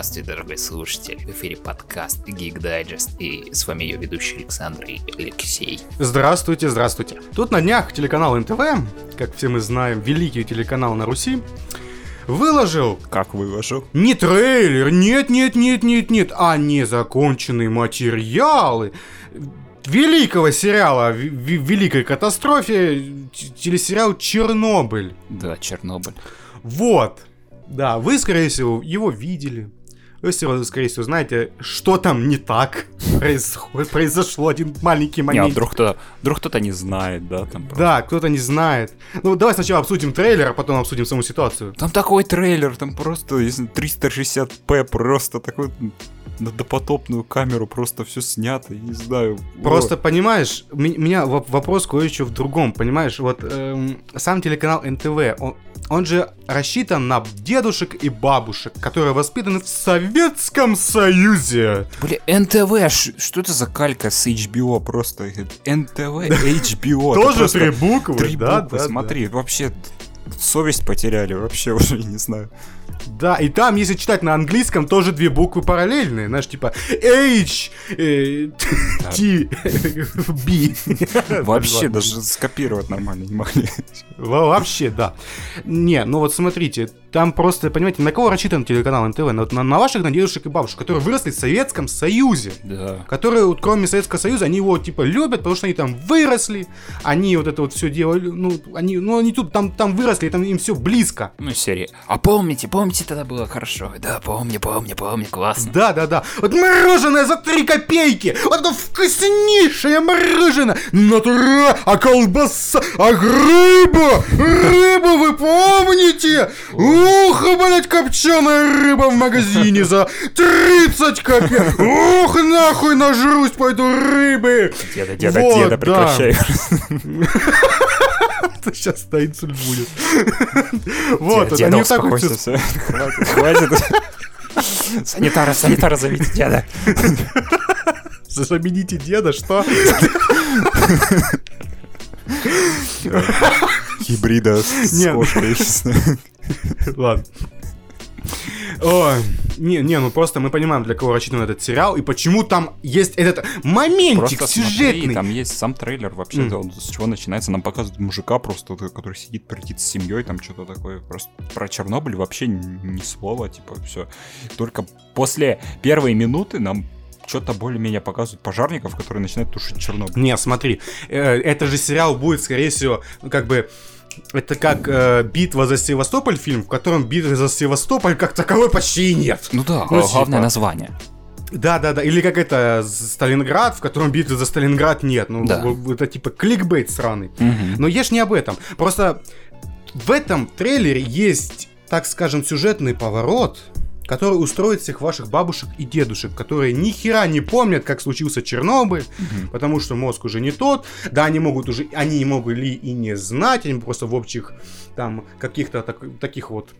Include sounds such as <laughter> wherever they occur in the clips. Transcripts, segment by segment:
Здравствуйте, дорогой слушатель. В эфире подкаст Geek Digest. И с вами ее ведущий Александр и Алексей. Здравствуйте, здравствуйте. Тут на днях телеканал НТВ, как все мы знаем, великий телеканал на Руси, выложил... Как выложил? Не трейлер, нет, нет, нет, нет, нет, а незаконченные материалы великого сериала, великой катастрофе, телесериал Чернобыль. Да, Чернобыль. Вот. Да, вы, скорее всего, его видели. Вы, скорее всего, знаете, что там не так происходит, произошло один маленький момент. Не, а вдруг кто-то, вдруг кто-то не знает, да? Там просто. Да, кто-то не знает. Ну, давай сначала обсудим трейлер, а потом обсудим саму ситуацию. Там такой трейлер, там просто 360p, просто такой на допотопную камеру просто все снято, не знаю. Просто вот. понимаешь, меня вопрос кое-что в другом, понимаешь, вот эм, сам телеканал НТВ, он, он же рассчитан на дедушек и бабушек, которые воспитаны в Советском Союзе. Блин, НТВ, что это за калька с HBO просто? НТВ, HBO. Тоже три буквы, три буквы, смотри, вообще совесть потеряли, вообще уже не знаю. Да, и там, если читать на английском, тоже две буквы параллельные, знаешь, типа H, э, T, <laughs> B. <laughs> Вообще даже скопировать нормально не могли. Вообще, да. Не, ну вот смотрите, там просто, понимаете, на кого рассчитан телеканал НТВ? На, на, на ваших, на дедушек и бабушек, которые выросли в Советском Союзе. Да. Которые, вот, кроме Советского Союза, они его, типа, любят, потому что они там выросли, они вот это вот все делали, ну, они, ну, они тут там, там выросли, там им все близко. Ну, серии. А помните, помните, тогда было хорошо? Да, помню, помню, помню, классно. Да, да, да. Вот мороженое за три копейки, вот это вкуснейшее мороженое, натура, а колбаса, а рыба, рыбу вы помните? Ух, блять, копченая рыба в магазине за 30 копеек. Ух, нахуй нажрусь по этой рыбы. Деда, деда, вот, деда, прекращай. Сейчас на инсульт будет. <laughs> Вот, это не так. <laughs> <laughs> Хватит. Санитара, санитара зовите деда. Замените деда, что? Гибрида с кошкой. Ладно. О, не, не, ну просто мы понимаем, для кого рассчитан этот сериал, и почему там есть этот моментик просто сюжетный. Смотри, там есть сам трейлер вообще, mm. с чего начинается. Нам показывают мужика просто, который сидит, прилетит с семьей, там что-то такое. Просто про Чернобыль вообще ни слова, типа, все. Только после первой минуты нам что-то более-менее показывают пожарников, которые начинают тушить Чернобыль. Не, смотри, э, это же сериал будет, скорее всего, как бы это как э, битва за Севастополь фильм, в котором битвы за Севастополь как таковой почти и нет. Ну да, ну, главное типа... название. Да, да, да. Или как это Сталинград, в котором битвы за Сталинград нет. Ну, да. это типа кликбейт сраный. Угу. Но ешь не об этом. Просто в этом трейлере есть, так скажем, сюжетный поворот, который устроит всех ваших бабушек и дедушек, которые ни хера не помнят, как случился Чернобыль, угу. потому что мозг уже не тот. Да, они могут уже, они не могли и не знать, они просто в общих там каких-то так, таких вот.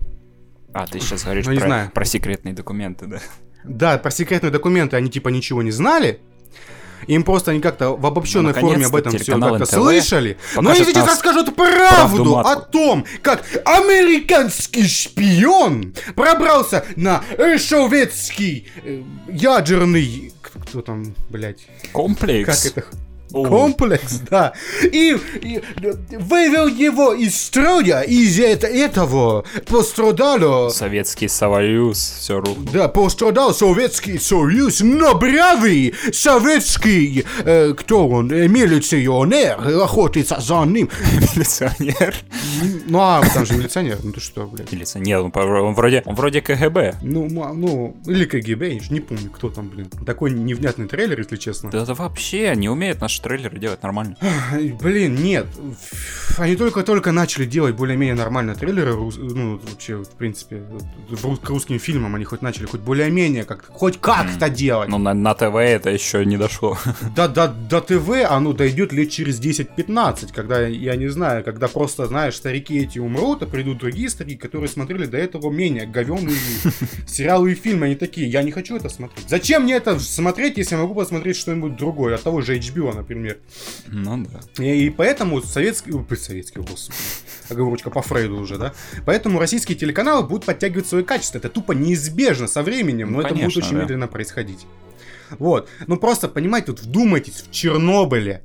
А, ты сейчас говоришь ну, про, знаю. про секретные документы, да? Да, про секретные документы они типа ничего не знали. Им просто они как-то в обобщенной ну, форме об этом все как-то слышали. Но они сейчас расскажут правду, о том, как американский шпион пробрался на советский э, ядерный... Кто там, блядь? Комплекс. Как это? Комплекс, да. И, и вывел его из строя, из это, этого пострадало... Советский Союз, все рухнуло. Да, пострадал Советский Союз, но бравый советский, э, кто он, э, милиционер, охотится за ним. Милиционер? Ну, а там же милиционер, ну ты что, блядь. Милиционер, он, он, вроде, он вроде КГБ. Ну, ну, или КГБ, я не помню, кто там, блин. Такой невнятный трейлер, если честно. Да, да вообще не умеет наш трейлеры делать нормально. Блин, нет. Они только-только начали делать более-менее нормальные трейлеры, ну, вообще, в принципе, к русским фильмам они хоть начали хоть более-менее как хоть как-то mm. делать. Ну, на, на ТВ это еще не дошло. <laughs> Да, да, до ТВ оно дойдет лет через 10-15, когда, я не знаю, когда просто, знаешь, старики эти умрут, а придут другие старики, которые смотрели до этого менее говенные <laughs> сериалы и фильмы, они такие, я не хочу это смотреть. Зачем мне это смотреть, если я могу посмотреть что-нибудь другое, от того же HBO, например. Ну да. И, и поэтому советский... Ой, советский, господи. оговорочка по Фрейду уже, да. Поэтому российские телеканалы будут подтягивать свои качества. Это тупо неизбежно со временем, но ну, это будет очень да. медленно происходить. Вот. Ну просто, понимаете, вот вдумайтесь, в Чернобыле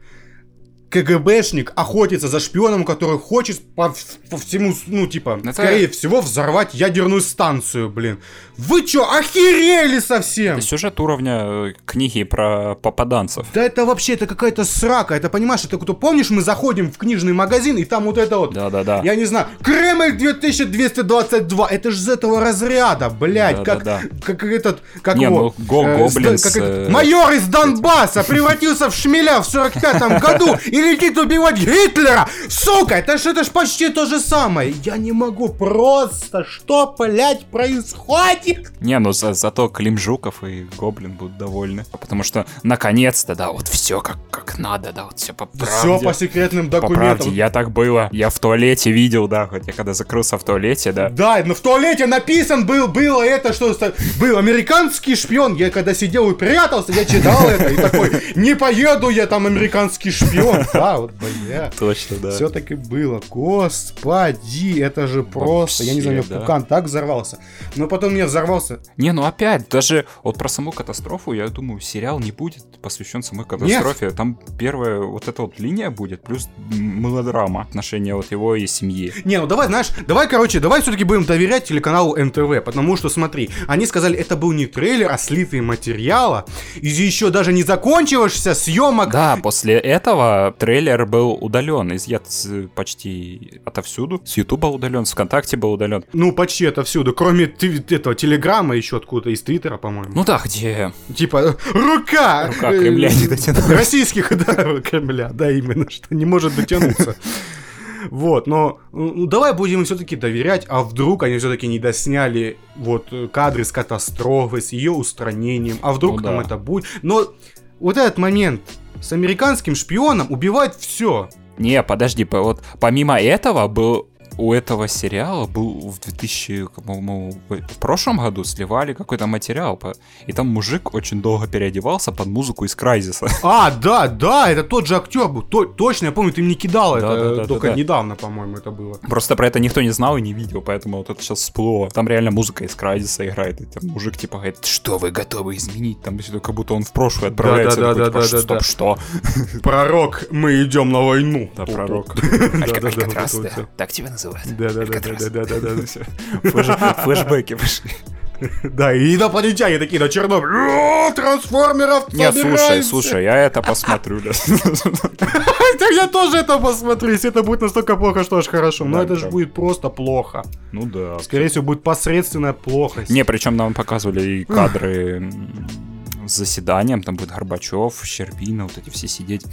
КГБшник охотится за шпионом, который хочет по, по всему, ну, типа, это... скорее всего, взорвать ядерную станцию, блин. Вы чё, охерели совсем? Это сюжет уровня э, книги про попаданцев. Да это вообще, это какая-то срака. Это, понимаешь, это кто помнишь, мы заходим в книжный магазин, и там вот это вот, Да-да-да. я не знаю, Кремль 2222, это же из этого разряда, блядь, как, да, да. как этот, как не, его, ну, го, э, гоблинс, как э, майор из Донбасса превратился в шмеля в 45-м году и летит убивать Гитлера! Сука, это ж, это ж почти то же самое. Я не могу просто, что, блядь, происходит? Не, ну за, зато Клим Жуков и Гоблин будут довольны. Потому что наконец-то, да, вот все как, как надо, да, вот все по правде. Все по секретным документам. По правде, я так было. Я в туалете видел, да, хоть я когда закрылся в туалете, да. Да, но в туалете написан был, было это, что был американский шпион. Я когда сидел и прятался, я читал это и такой, не поеду я там американский шпион. Да, вот, бля. Точно, да. Все таки было. Господи, это же просто. я не знаю, у меня пукан так взорвался. Но потом меня взорвался. Не, ну опять, даже вот про саму катастрофу, я думаю, сериал не будет посвящен самой катастрофе. Нет. Там первая вот эта вот линия будет, плюс мелодрама, отношения вот его и семьи. Не, ну давай, знаешь, давай, короче, давай все-таки будем доверять телеканалу НТВ, потому что, смотри, они сказали, это был не трейлер, а слитый материала, и еще даже не закончившийся съемок. Да, после этого трейлер был удален, изъят почти отовсюду. С Ютуба удален, с ВКонтакте был удален. Ну, почти отовсюду, кроме этого Телеграма еще откуда из Твиттера, по-моему. Ну да, где... Типа, рука! Рука Кремля не дотянулась. Российских, да, Кремля, да, именно, что не может дотянуться. Вот, но ну, давай будем все-таки доверять, а вдруг они все-таки не досняли вот кадры с катастрофой, с ее устранением, а вдруг ну, там да. это будет. Но вот этот момент с американским шпионом убивает все. Не, подожди, вот помимо этого был у этого сериала был в 2000, по-моему, в прошлом году сливали какой-то материал, и там мужик очень долго переодевался под музыку из Крайзиса. А, да, да, это тот же актер был, то, точно, я помню, ты мне кидал да, это, да, да, только да, да. недавно, по-моему, это было. Просто про это никто не знал и не видел, поэтому вот это сейчас всплыло. Там реально музыка из Крайзиса играет, и там мужик типа говорит, что вы готовы изменить? Там как будто он в прошлое отправляется. Да, да, да, да, да, да, Стоп, что? Пророк, мы идем на войну. Да, пророк. <laughs> Алькатрас, Так тебя называют называют. Да, да, да, да, да, да, да, Флэшбэки пошли. <laughs> Да, и инопланетяне такие на Чернобыль. Трансформеров Нет, слушай, слушай, я это посмотрю. <laughs> Я тоже это посмотрю, если это будет настолько плохо, что аж хорошо. Но это же будет просто плохо. Ну да. Скорее всего, будет посредственная плохость. Не, причем нам показывали и кадры с заседанием, там будет Горбачев, Щербина, вот эти все сидеть.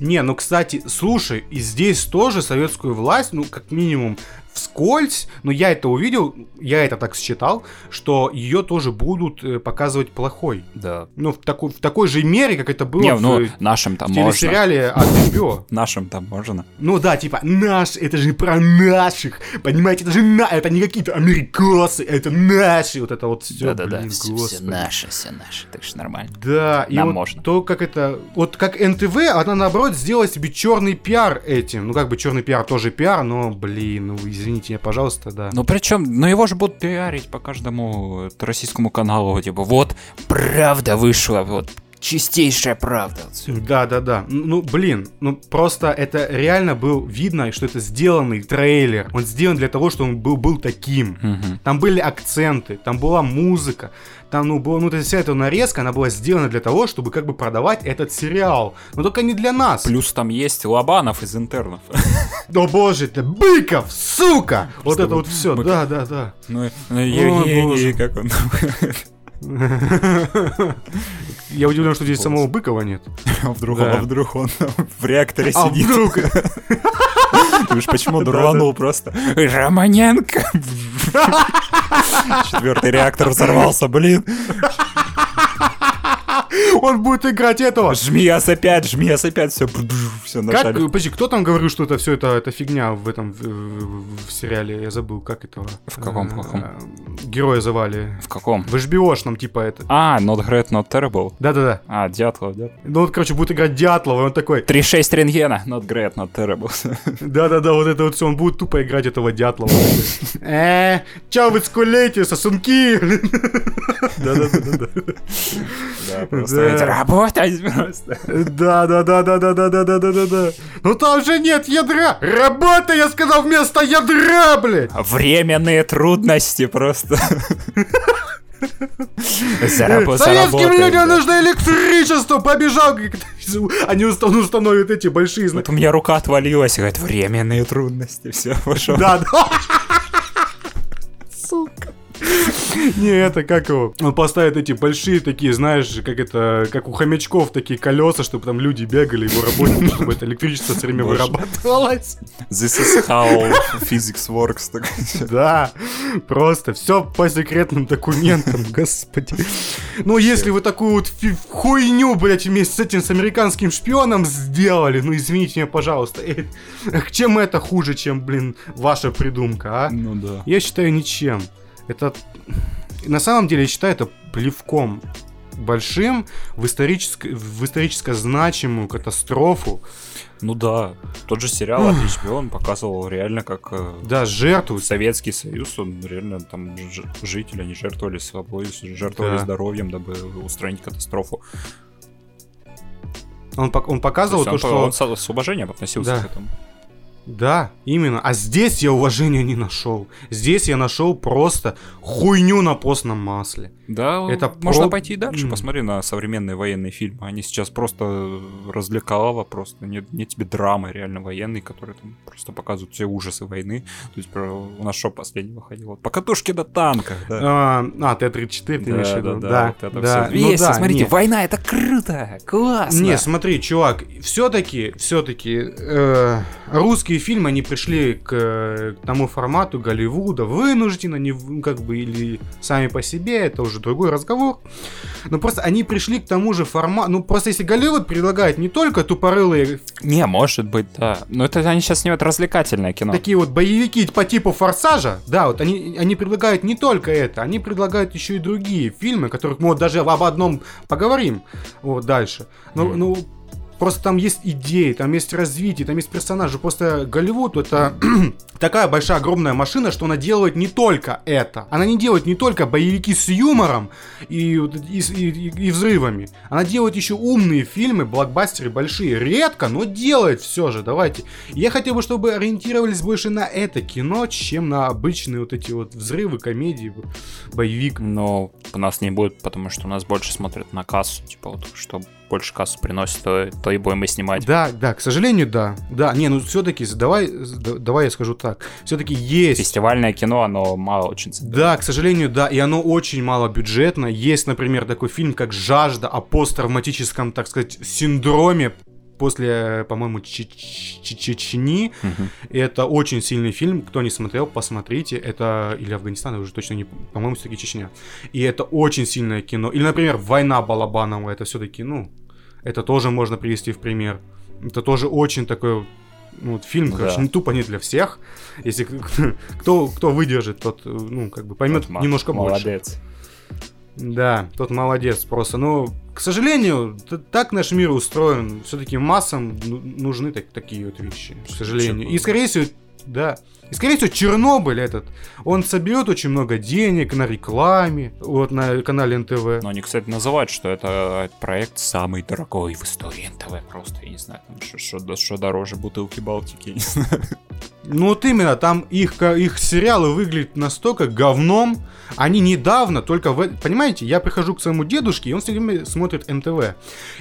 Не, ну, кстати, слушай, и здесь тоже советскую власть, ну, как минимум, вскользь, но я это увидел, я это так считал, что ее тоже будут э, показывать плохой. Да. Ну, в такой, в такой же мере, как это было Не, в, ну, нашим там в телесериале от HBO. <laughs> Нашим там можно. Ну да, типа, наш, это же про наших, понимаете, это же на, это не какие-то американцы, это наши, вот это вот все, Да-да-да, все, все наши, все наши, так что нормально. Да, и Нам вот можно. то, как это, вот как НТВ, она наоборот сделала себе черный пиар этим, ну как бы черный пиар тоже пиар, но, блин, ну извините извините меня, пожалуйста, да. Ну причем, ну его же будут пиарить по каждому российскому каналу, типа, вот, правда вышла, вот, чистейшая правда. Да, да, да. Ну, блин, ну просто это реально был видно, что это сделанный трейлер. Он сделан для того, чтобы он был, был таким. Угу. Там были акценты, там была музыка, там, ну, было, ну, то есть вся эта нарезка, она была сделана для того, чтобы как бы продавать этот сериал. Но только не для нас. Плюс там есть Лобанов из интернов. О боже ты, Быков, сука! Вот это вот все, да, да, да. Ну, Евгений, как он <laughs> Я удивлен, что здесь самого Быкова нет. <laughs> А вдруг, а вдруг он в реакторе а сидит? вдруг? <laughs> <laughs> Ты уж почему дурванул просто? Романенко! <laughs> Четвертый реактор взорвался, блин. Он будет играть этого. Жми S5, жми S5, все, все Как, подожди, кто там говорил, что это все это, это фигня в этом в, в, в сериале? Я забыл, как этого. В каком, в каком? Героя звали. В каком? В HBO-шном, типа это. А, Not Great, Not Terrible. Да-да-да. А, Дятлов, Дятлов. Ну, вот, короче, будет играть Дятлова, и он такой... 3-6 рентгена, Not Great, Not Terrible. <laughs> Да-да-да, вот это вот все, он будет тупо играть этого Дятлова. <laughs> Э, чё вы скулите, сосунки? <laughs> Да-да-да. Да, просто работать просто. Да-да-да-да-да-да-да-да-да. Ну там же нет ядра. Работа, я сказал, вместо ядра, блядь. Временные трудности просто. Советским людям нужно электричество, побежал. Они установят эти большие знаки. Вот у меня рука отвалилась, говорит, временные трудности, все, пошел. Да, да. Сука. <laughs> Не, это как его? Он поставит эти большие такие, знаешь, как это, как у хомячков такие колеса, чтобы там люди бегали, его работали, чтобы это электричество все время вырабатывалось. This is how physics works. Да, просто все по секретным документам, <laughs> господи. Ну, если вы такую вот хуйню, блядь, вместе с этим, с американским шпионом сделали, ну, извините меня, пожалуйста. Чем это хуже, чем, блин, ваша придумка, а? Ну да. Я считаю, ничем это на самом деле я считаю это плевком большим в, исторически, в исторически значимую катастрофу. Ну да, тот же сериал от HBO, он показывал реально как... Э, да, жертву. Советский Союз, он реально там жители, они жертвовали собой, жертвовали да. здоровьем, дабы устранить катастрофу. Он, он показывал то, он, что... Он с, с уважением относился да. к этому. Да, именно. А здесь я уважения не нашел. Здесь я нашел просто хуйню на постном масле. Да, это можно про... пойти и дальше. Посмотри на современные военные фильмы. Они сейчас просто развлекало, просто нет, нет тебе драмы реально военной, которые там просто показывают все ужасы войны. То есть про... у нас что последний выходил? Вот, по катушке до танка. Да. А, а Т-34 ты имеешь в виду? Да, да, вот это да. Все. Ну, да, смотрите, нет. война это круто, классно. Не, смотри, чувак, все-таки, все-таки э, русские фильмы, они пришли к, к тому формату Голливуда вынужденно, не, как бы, или сами по себе, это уже уже другой разговор. Но просто они пришли к тому же формату. Ну, просто если Голливуд предлагает не только тупорылые... Не, может быть, да. Но это они сейчас снимают развлекательное кино. Такие вот боевики по типу Форсажа, да, вот они, они предлагают не только это, они предлагают еще и другие фильмы, которых мы вот даже об одном поговорим вот дальше. Ну, mm. ну Просто там есть идеи, там есть развитие, там есть персонажи. Просто Голливуд это <clears throat> такая большая огромная машина, что она делает не только это. Она не делает не только боевики с юмором и, и, и, и взрывами. Она делает еще умные фильмы, блокбастеры большие. Редко, но делает все же. Давайте. Я хотел бы, чтобы ориентировались больше на это кино, чем на обычные вот эти вот взрывы, комедии, боевик. Но у нас не будет, потому что у нас больше смотрят на кассу. Типа вот, что больше кассу приносит, то, то и будем мы снимать. Да, да, к сожалению, да. Да, не, ну все-таки, давай, давай я скажу так. Все-таки есть... Фестивальное кино, оно мало очень. Да, к сожалению, да, и оно очень мало бюджетно. Есть, например, такой фильм, как «Жажда» о посттравматическом, так сказать, синдроме после, по-моему, Чечни. Угу. Это очень сильный фильм. Кто не смотрел, посмотрите. Это или Афганистан, я уже точно не... По-моему, все-таки Чечня. И это очень сильное кино. Или, например, «Война Балабанова». Это все-таки, ну, это тоже можно привести в пример. Это тоже очень такой ну, вот фильм, да. короче, не тупо не для всех. Если <laughs> кто, кто выдержит, тот, ну, как бы поймет тот немножко молодец. больше. Молодец. Да, тот молодец просто. Но, к сожалению, так наш мир устроен. Все-таки массам ну, нужны так, такие вот вещи, к сожалению. И, скорее всего, да. И, скорее всего, Чернобыль этот, он соберет очень много денег на рекламе, вот на канале НТВ. Но они, кстати, называют, что это проект самый дорогой в истории НТВ. Просто, я не знаю, что дороже бутылки Балтики, я <laughs> не знаю. Ну вот именно, там их, их сериалы выглядят настолько говном. Они недавно, только в... Понимаете, я прихожу к своему дедушке, и он все время смотрит НТВ.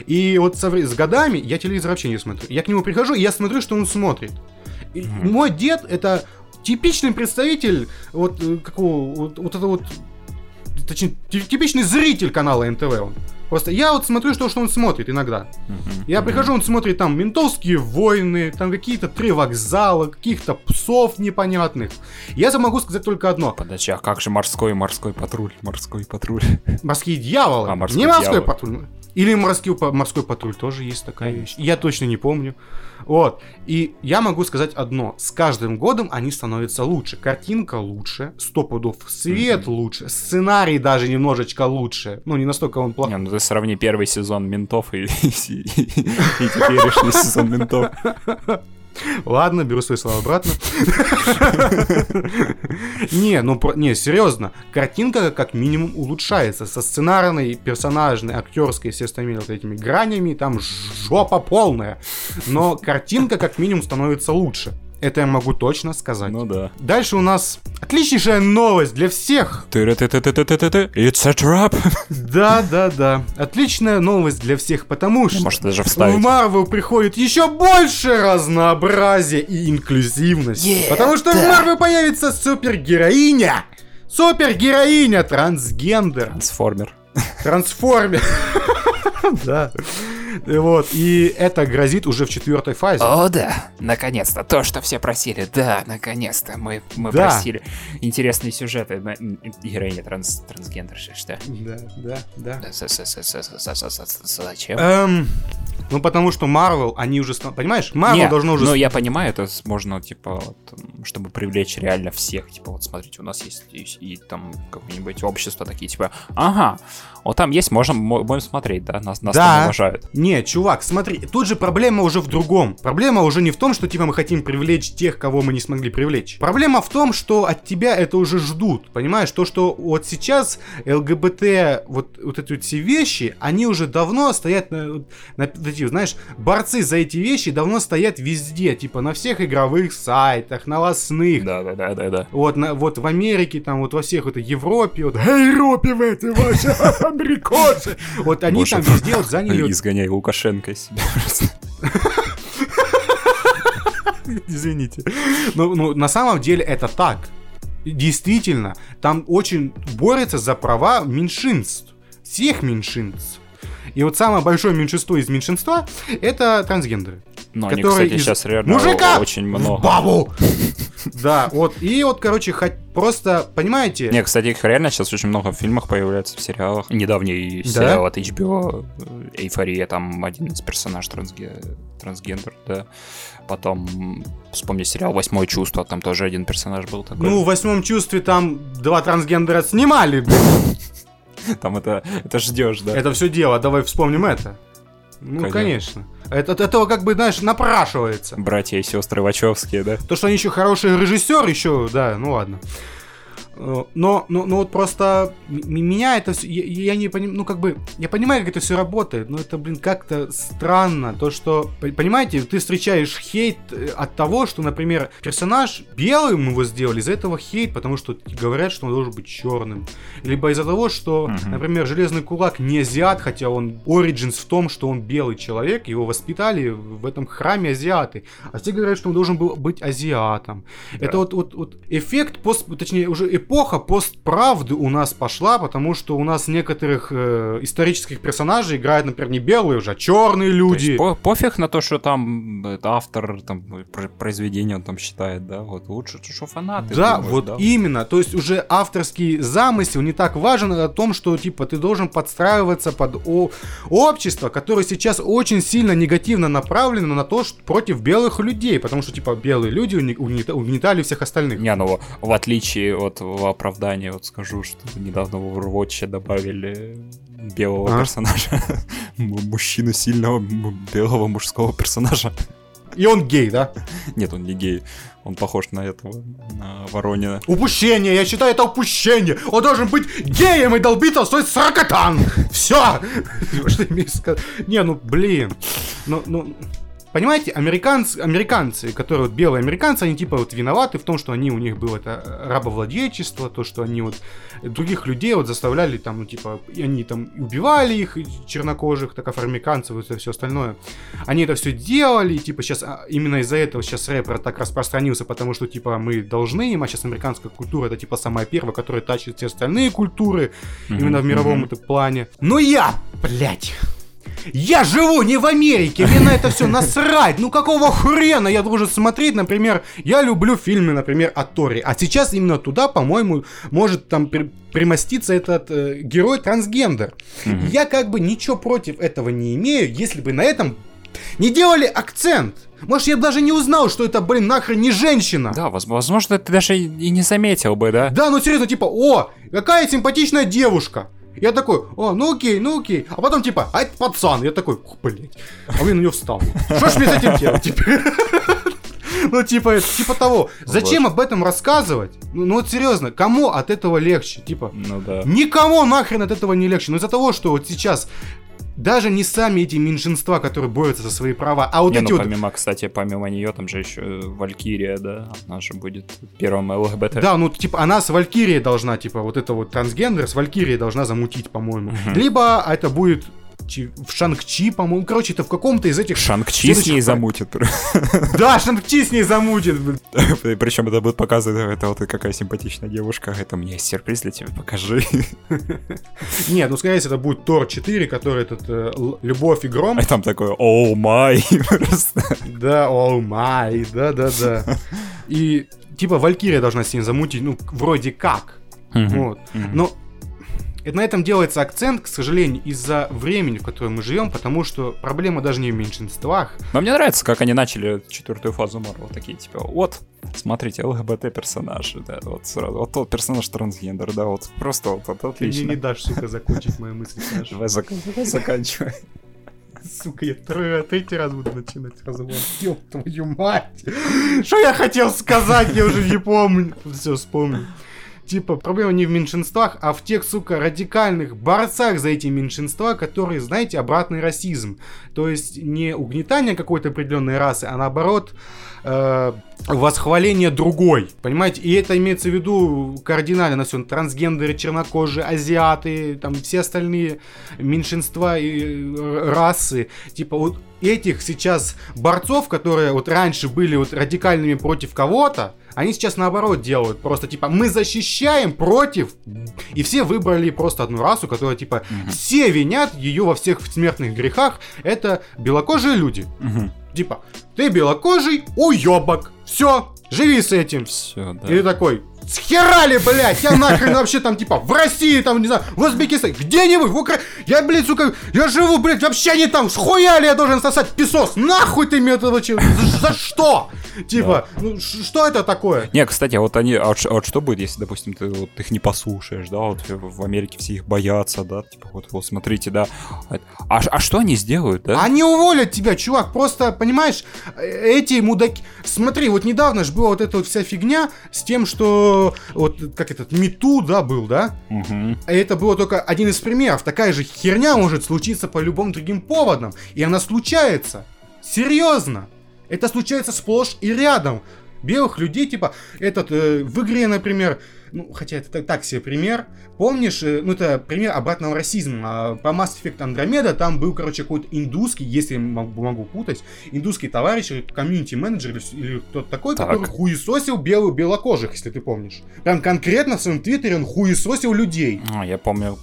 И вот со, с годами я телевизор вообще не смотрю. Я к нему прихожу, и я смотрю, что он смотрит. Mm-hmm. Мой дед это типичный представитель вот э, какого вот, вот это вот точнее типичный зритель канала НТВ он. Просто я вот смотрю, что, что он смотрит иногда. Я прихожу, он смотрит там ментовские войны, там какие-то три вокзала, каких-то псов непонятных. Я могу сказать только одно. Подожди, а как же морской морской патруль? Морской патруль. Морские дьяволы. А, морской Не морской дьявол. патруль. Или морской, морской патруль тоже есть такая вещь. Я точно не помню. Вот. И я могу сказать одно. С каждым годом они становятся лучше. Картинка лучше, сто пудов свет mm-hmm. лучше, сценарий даже немножечко лучше. Ну, не настолько он плохой. Не, ну ты сравни первый сезон ментов и, <laughs> и, и, и теперешний сезон ментов. <laughs> Ладно, беру свои слова обратно. Не, ну не, серьезно. Картинка как минимум улучшается. Со сценарной, персонажной, актерской, все остальными вот этими гранями, там жопа полная. Но картинка как минимум становится лучше. Это я могу точно сказать. Ну да. Дальше у нас отличнейшая новость для всех. It's a trap. Да, да, да. Отличная новость для всех, потому что Может, даже вставить. в Marvel приходит еще больше разнообразия и инклюзивности. Yeah, потому что да. в Marvel появится супергероиня. Супергероиня трансгендер. Трансформер. Трансформер. <laughs> Да. <laughs> Вот, и это грозит уже в четвертой фазе. О, да, наконец-то, то, что все просили, да, наконец-то, мы, мы да. просили. Интересные сюжеты, героиня транс, трансгендерши, что? Да, да, да. Зачем? Эм, ну, потому что Marvel, они уже, понимаешь, Marvel должно уже... Ну, я понимаю, это можно, типа, вот, чтобы привлечь реально всех, типа, вот смотрите, у нас есть и, и там какое-нибудь общество такие, типа, ага, вот там есть, можем, будем смотреть, да, нас, нас да. там уважают. Не, чувак, смотри, тут же проблема уже в другом. Проблема уже не в том, что типа мы хотим привлечь тех, кого мы не смогли привлечь. Проблема в том, что от тебя это уже ждут, понимаешь? То, что вот сейчас ЛГБТ, вот, вот эти вот все вещи, они уже давно стоят на, на, на знаешь, борцы за эти вещи давно стоят везде, типа на всех игровых сайтах, новостных. Да, да, да, да, да. Вот, на, вот в Америке, там вот во всех вот Европе, вот Европе в этой ваши <laughs> американцы. Вот они там везде вот заняли... Изгоняй Лукашенко из себя <laughs> Извините. Ну, ну, на самом деле это так. Действительно, там очень борется за права меньшинств. Всех меньшинств. И вот самое большое меньшинство из меньшинства это трансгендеры. Но они, кстати, сейчас реально мужика очень много. бабу! Да, вот. И вот, короче, хоть просто, понимаете... Не, кстати, их реально сейчас очень много в фильмах появляется, в сериалах. Недавний сериал от HBO «Эйфория», там один из персонажей трансгендер, да. Потом вспомни сериал «Восьмое чувство», там тоже один персонаж был такой. Ну, в «Восьмом чувстве» там два трансгендера снимали, <laughs> Там это, это ждешь, да? Это все дело, давай вспомним это. Ну, конечно. конечно. Это, от этого как бы, знаешь, напрашивается. Братья и сестры Вачовские, да? То, что они еще хороший режиссер, еще, да, ну ладно. Э, но, но, но вот просто меня это все, я, я не понимаю, ну как бы, я понимаю, как это все работает, но это, блин, как-то странно, то, что, понимаете, ты встречаешь хейт э, от того, что, например, персонаж белым его сделали, из-за этого хейт, потому что говорят, что он должен быть черным, либо из-за того, что, uh-huh. например, Железный Кулак не азиат, хотя он, Origins в том, что он белый человек, его воспитали в этом храме азиаты, а все говорят, что он должен был быть азиатом. Да. Это вот, вот, вот эффект, пост, точнее, уже эпоха постправды у нас пошла, потому что у нас некоторых э, исторических персонажей играют, например, не белые уже, а черные люди. по пофиг на то, что там это автор там, произведения он там считает, да, вот лучше, что фанаты. Да, думаешь, вот да? именно, то есть уже авторский замысел не так важен о том, что типа ты должен подстраиваться под о общество, которое сейчас очень сильно негативно направлено на то, что против белых людей, потому что типа белые люди угнетали всех остальных. Не, ну в отличие от в оправдание вот скажу, что недавно в Overwatch добавили белого а? персонажа. <laughs> Мужчину сильного белого мужского персонажа. И он гей, да? Нет, он не гей. Он похож на этого, на Воронина. Упущение! Я считаю, это упущение! Он должен быть геем и долбиться в свой сракотан! Все! <laughs> Не, ну блин. Ну, ну... понимаете, американцы, американцы, которые вот белые американцы, они типа вот виноваты в том, что они, у них было это рабовладельчество, то, что они вот других людей вот заставляли там, ну типа, и они там убивали их, чернокожих, так афроамериканцев и все остальное. Они это все делали, и типа сейчас а, именно из-за этого сейчас рэпер так распространился, потому что типа мы должны им, а сейчас американская культура это типа самая первая, которая тащит все остальные культуры, mm-hmm. именно в мировом mm-hmm. плане. Но я, блядь, я живу не в Америке, мне на это все насрать. Ну какого хрена я должен смотреть, например, я люблю фильмы, например, о Торе. А сейчас именно туда, по-моему, может там при примоститься этот э, герой трансгендер. Mm-hmm. Я как бы ничего против этого не имею, если бы на этом не делали акцент. Может, я бы даже не узнал, что это, блин, нахрен не женщина. Да, возможно, ты даже и не заметил бы, да? Да, ну серьезно, типа, о, какая симпатичная девушка. Я такой, о, ну окей, ну окей. А потом типа, а это пацан. Я такой, блядь. А вы на него встал. Что ж мне с этим делать теперь? <laughs> Ну, типа, типа того. Зачем об этом рассказывать? Ну, ну вот серьезно, кому от этого легче? Типа, ну да. Никому нахрен от этого не легче. Но из-за того, что вот сейчас даже не сами эти меньшинства, которые борются за свои права, а вот не, эти ну, вот... помимо, кстати, помимо нее, там же еще Валькирия, да, она же будет первым ЛГБТ. Да, ну, типа, она с Валькирией должна, типа, вот это вот трансгендер с Валькирией должна замутить, по-моему. Угу. Либо это будет в Шанг-Чи, по-моему. Короче, это в каком-то из этих... Шанг-Чи с ней замутит. <laughs> Да, Шанг-Чи с ней замутит. <laughs> Причем это будет показывать, это вот какая симпатичная девушка. Это мне сюрприз для тебя, покажи. <laughs> Нет, ну, скорее всего, это будет Тор 4, который этот э, Любовь и Гром. А там такой, оу май. Да, оу май, да-да-да. И типа Валькирия должна с ней замутить, ну, вроде как. Вот. Но и на этом делается акцент, к сожалению, из-за времени, в котором мы живем, потому что проблема даже не в меньшинствах. Но мне нравится, как они начали четвертую фазу Марвел, такие типа, вот, смотрите, ЛГБТ персонажи, да, вот сразу, вот тот персонаж трансгендер, да, вот просто вот, вот отлично. Ты мне не дашь, сука, закончить мою мысль, Саша. Давай, зак... Давай заканчивай. Сука, я трое, третий раз буду начинать разговор. Ёб твою мать! Что я хотел сказать, я уже не помню. Все, вспомнил. Типа, проблема не в меньшинствах, а в тех, сука, радикальных борцах за эти меньшинства, которые, знаете, обратный расизм. То есть не угнетание какой-то определенной расы, а наоборот э, восхваление другой. Понимаете? И это имеется в виду кардинально на все. Трансгендеры, чернокожие, азиаты, там все остальные меньшинства и э, расы. Типа вот этих сейчас борцов, которые вот раньше были вот радикальными против кого-то, они сейчас наоборот делают. Просто типа мы защищаем против. И все выбрали просто одну расу, которая типа угу. все винят ее во всех смертных грехах. Это белокожие люди. Угу. Типа, ты белокожий уебок. Все, живи с этим. Все, да. И ты такой, Схерали, блядь, я нахрен вообще там, типа, в России, там, не знаю, в Узбекистане, где-нибудь, в Украине, я, блядь, сука, я живу, блядь, вообще не там, схуяли я должен сосать песос, нахуй ты мне это вообще, за, за что? Типа, да. ну, что это такое? Не, кстати, а вот они, а а вот что будет, если, допустим, ты вот их не послушаешь, да, вот в Америке все их боятся, да, типа, вот, вот смотрите, да, а, а что они сделают, да? Они уволят тебя, чувак, просто, понимаешь, эти мудаки, смотри, вот недавно же была вот эта вот вся фигня с тем, что вот как этот Мету, да, был, да? Угу. Это было только один из примеров. Такая же херня может случиться по любым другим поводам. И она случается. Серьезно. Это случается сплошь и рядом. Белых людей, типа, этот, э, в игре, например, ну, хотя это так, так себе пример. Помнишь, э, ну, это пример обратного расизма. А, по Mass Effect Andromeda там был, короче, какой-то индусский, если могу, могу путать, индусский товарищ, комьюнити-менеджер или, кто-то такой, так. который хуесосил белых белокожих, если ты помнишь. Прям конкретно в своем твиттере он хуесосил людей. А, я помню,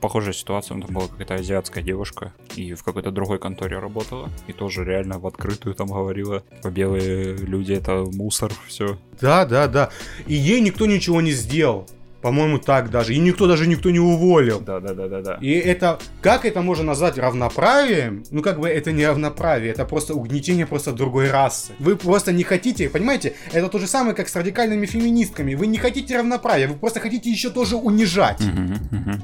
похожая ситуация, там была какая-то азиатская девушка, и в какой-то другой конторе работала, и тоже реально в открытую там говорила, по белые люди это мусор, все. Да, да, да. И ей никто ничего не сделал. По-моему, так даже. И никто даже никто не уволил. Да, да, да, да, да. И это, как это можно назвать равноправием? Ну, как бы это не равноправие, это просто угнетение просто другой расы. Вы просто не хотите, понимаете? Это то же самое, как с радикальными феминистками. Вы не хотите равноправия, вы просто хотите еще тоже унижать.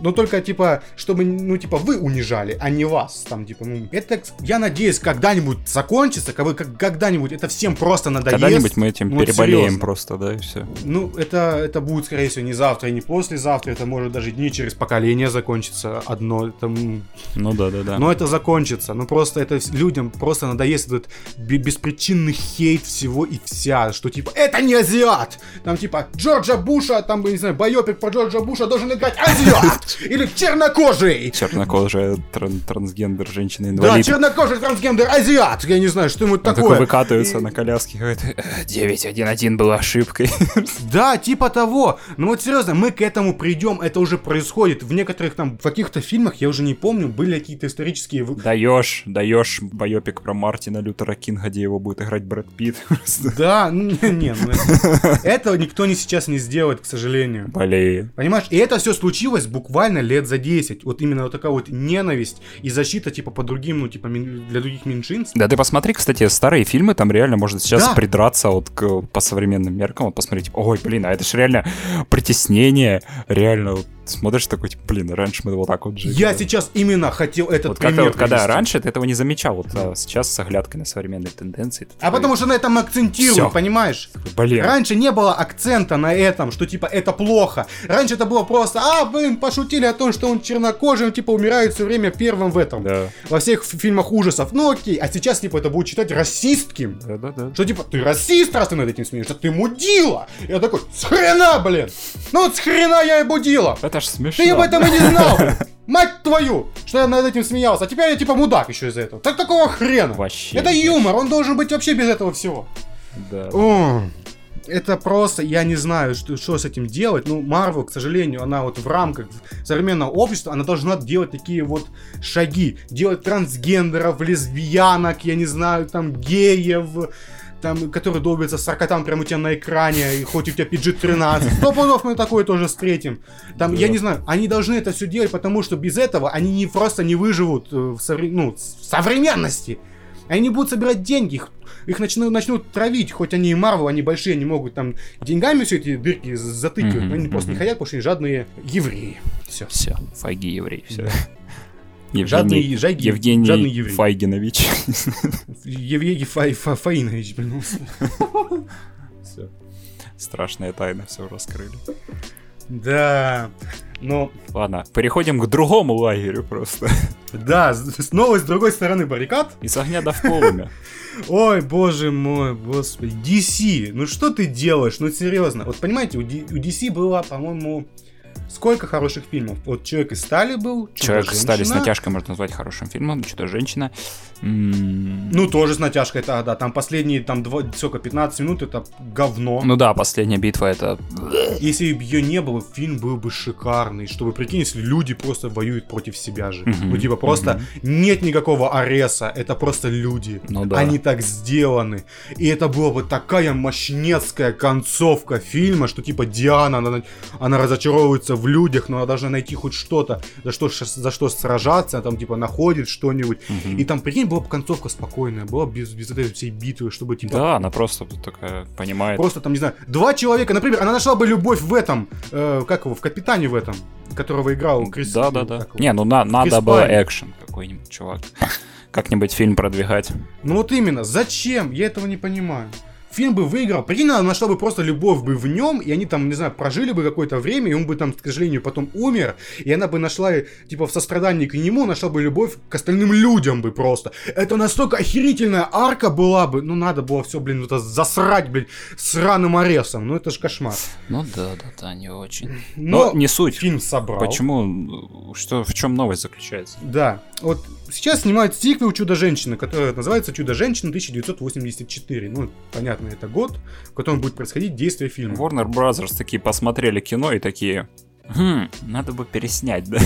Но только, типа, чтобы, ну, типа, вы унижали, а не вас. Там, типа, ну, это, я надеюсь, когда-нибудь закончится, когда-нибудь это всем просто надоест. Когда-нибудь мы этим ну, переболеем серьезно. просто, да, и все. Ну, это, это будет, скорее всего, не завтра, завтра, и не послезавтра, это может даже не через поколение закончиться одно. Там... Ну да, да, да. Но это закончится. Ну просто это людям просто надоест этот беспричинный хейт всего и вся, что типа это не азиат! Там типа Джорджа Буша, там, не знаю, байопик по Джорджа Буша должен играть азиат! <laughs> Или чернокожий! Чернокожая тран трансгендер женщина-инвалид. Да, чернокожий трансгендер азиат! Я не знаю, что ему такое. такой выкатывается на коляске, говорит, 911 была ошибкой. Да, типа того. Ну вот серьезно, мы к этому придем, это уже происходит. В некоторых там, в каких-то фильмах, я уже не помню, были какие-то исторические... Даешь, даешь байопик про Мартина Лютера Кинга, где его будет играть Брэд Питт. <laughs> Да, не, не, ну <laughs> этого никто не сейчас не сделает, к сожалению. Блин. Понимаешь, и это все случилось буквально лет за 10. Вот именно вот такая вот ненависть и защита, типа, по другим, ну, типа, для других меньшинств. Да, ты посмотри, кстати, старые фильмы, там реально можно сейчас да. придраться вот к, по современным меркам, вот посмотреть, ой, блин, а это же реально притеснение, реально вот, смотришь такой, типа, блин, раньше мы вот так вот жили. Я сейчас именно хотел этот вот пример вот, Когда раньше ты этого не замечал, вот а сейчас с оглядкой на современные тенденции. А потому что на этом акцентируют, понимаешь? Блин. Раньше не было акцента на этом, что типа это плохо. Раньше это было просто, а, блин, пошутили о том, что он чернокожий, он типа умирает все время первым в этом. Да. Во всех фильмах ужасов. Ну окей, а сейчас типа это будет считать расистским. Да, да, да. Что типа, ты расист, раз ты над этим смеешься, ты мудила. Я такой, с хрена, блин. Ну вот с хрена я и будила. Это ж смешно. Ты об этом и не знал. <laughs> Мать твою, что я над этим смеялся. А теперь я типа мудак еще из-за этого. Так такого хрена. Вообще. Это юмор, он должен быть вообще без этого всего. Да. О, это просто, я не знаю, что, что с этим делать. Ну, Марвел, к сожалению, она вот в рамках современного общества, она должна делать такие вот шаги. Делать трансгендеров, лесбиянок, я не знаю, там, геев, там, которые долбятся с саркотан прямо у тебя на экране, и хоть у тебя PG-13. Сто пудов мы такое тоже встретим. Там, да. я не знаю, они должны это все делать, потому что без этого они не просто не выживут э, в, совре... ну, в современности. Они не будут собирать деньги, их, их начнут, начнут травить, хоть они и Марвел, они большие, они могут там деньгами все эти дырки затыкивать, mm-hmm, они просто не хотят, потому что они жадные евреи. Все. Все, фаги евреи, все. Евгений, жадный, жаги, Евгений жадный еврей. Файгинович. Евгений Фай, Фа, Фаинович, блин. Все. Страшная тайна, все раскрыли. Да, ну... Ладно, переходим к другому лагерю просто. Да, снова с другой стороны баррикад. И с огня до в полымя. Ой, боже мой, господи. DC, ну что ты делаешь? Ну серьезно. Вот понимаете, у DC была, по-моему, Сколько хороших фильмов? Вот «Человек из стали» был, «Человек из стали» с натяжкой можно назвать хорошим фильмом, «Чудо-женщина». Ну, тоже с натяжкой, это, да, там последние, там, два, сколько, 15 минут, это говно. Ну да, последняя битва, это... Если бы ее не было, фильм был бы шикарный, чтобы, прикинь, если люди просто воюют против себя же. Ну, типа, просто нет никакого ареса, это просто люди. Ну да. Они так сделаны. И это была бы такая мощнецкая концовка фильма, что, типа, Диана, она, она разочаровывается в людях, но она должна найти хоть что-то, за что, за что сражаться, она там, типа, находит что-нибудь. И там, прикинь, была бы концовка спокойная, была без, без этой всей битвы, чтобы типа... Да, она просто такая понимает. Просто там, не знаю, два человека, например, она нашла бы любовь в этом, э, как его, в Капитане в этом, которого играл Крис... Да, да, да. Не, ну на, надо было экшен какой-нибудь, чувак. <laughs> Как-нибудь фильм продвигать. Ну вот именно, зачем? Я этого не понимаю фильм бы выиграл. Прикинь, она нашла бы просто любовь бы в нем, и они там, не знаю, прожили бы какое-то время, и он бы там, к сожалению, потом умер, и она бы нашла, типа, в сострадании к нему, нашла бы любовь к остальным людям бы просто. Это настолько охерительная арка была бы, ну, надо было все, блин, это засрать, блин, сраным аресом, ну, это ж кошмар. Ну, да, да, да, не очень. Но, Но не суть. Фильм собрал. Почему, что, в чем новость заключается? Да, вот сейчас снимают сиквел «Чудо-женщина», который называется «Чудо-женщина 1984». Ну, понятно, это год, в котором будет происходить действие фильма. Warner Brothers такие посмотрели кино и такие... Хм, надо бы переснять, да?